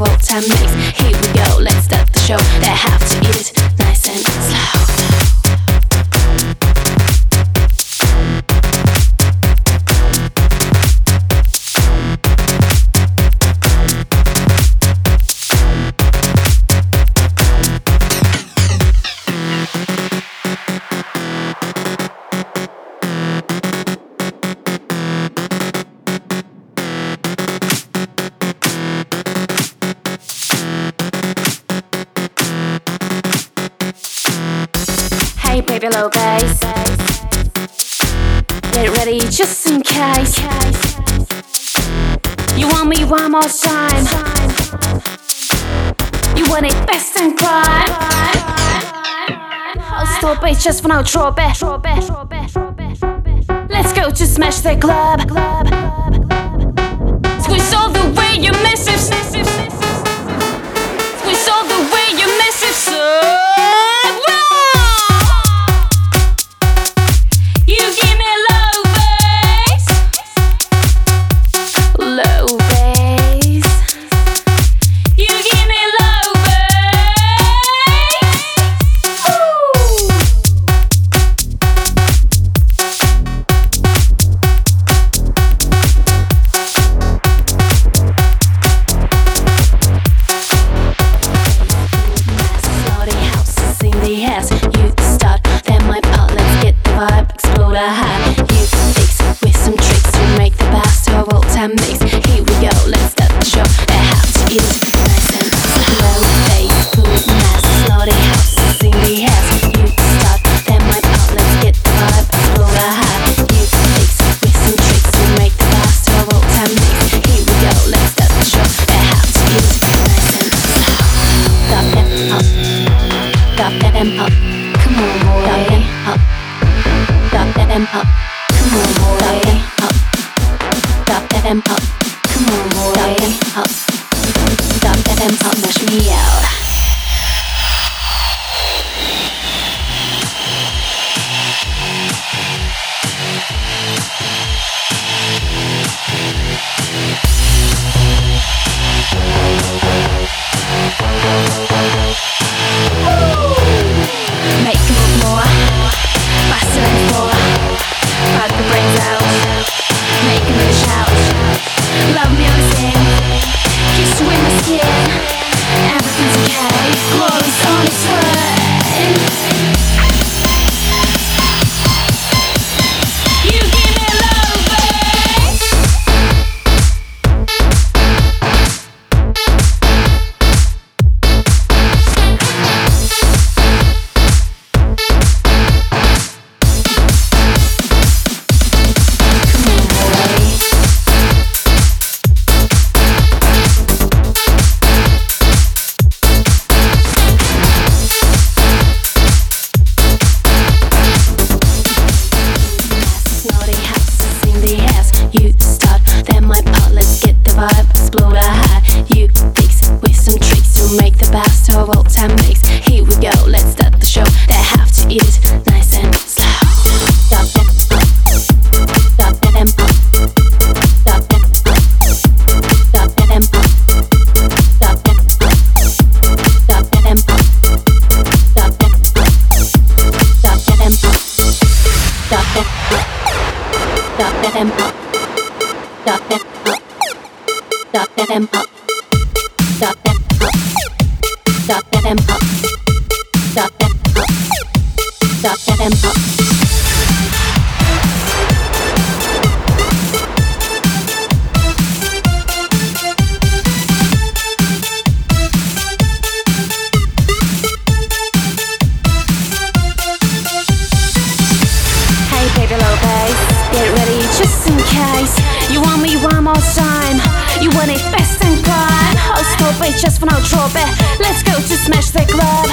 old time mix. Here we go, let's start the show. They have to eat it nice and slow. case. You want me one more time. You want it best and crime. I'll stop it just for now, drop it. Let's go to smash the club. Squeeze all the way you miss it. Come on, boy. Stop them up. Stop them up. Mash me out. no. Let's go to smash the club.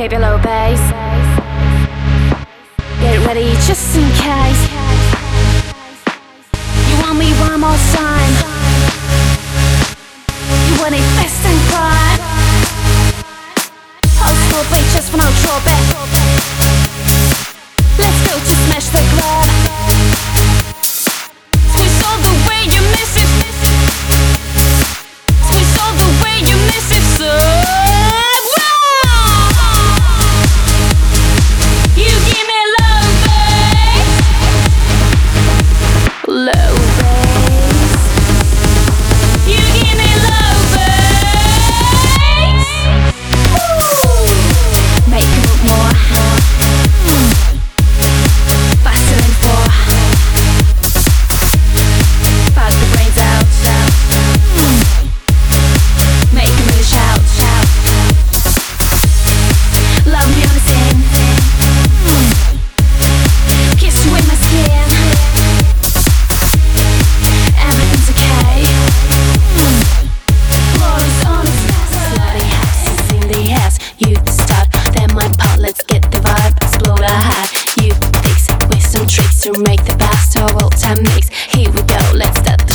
Baby low bass. Get ready just in case. You want me one more time? You want it fast and quiet? I'll stop it just for no drawback. Low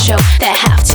show that have to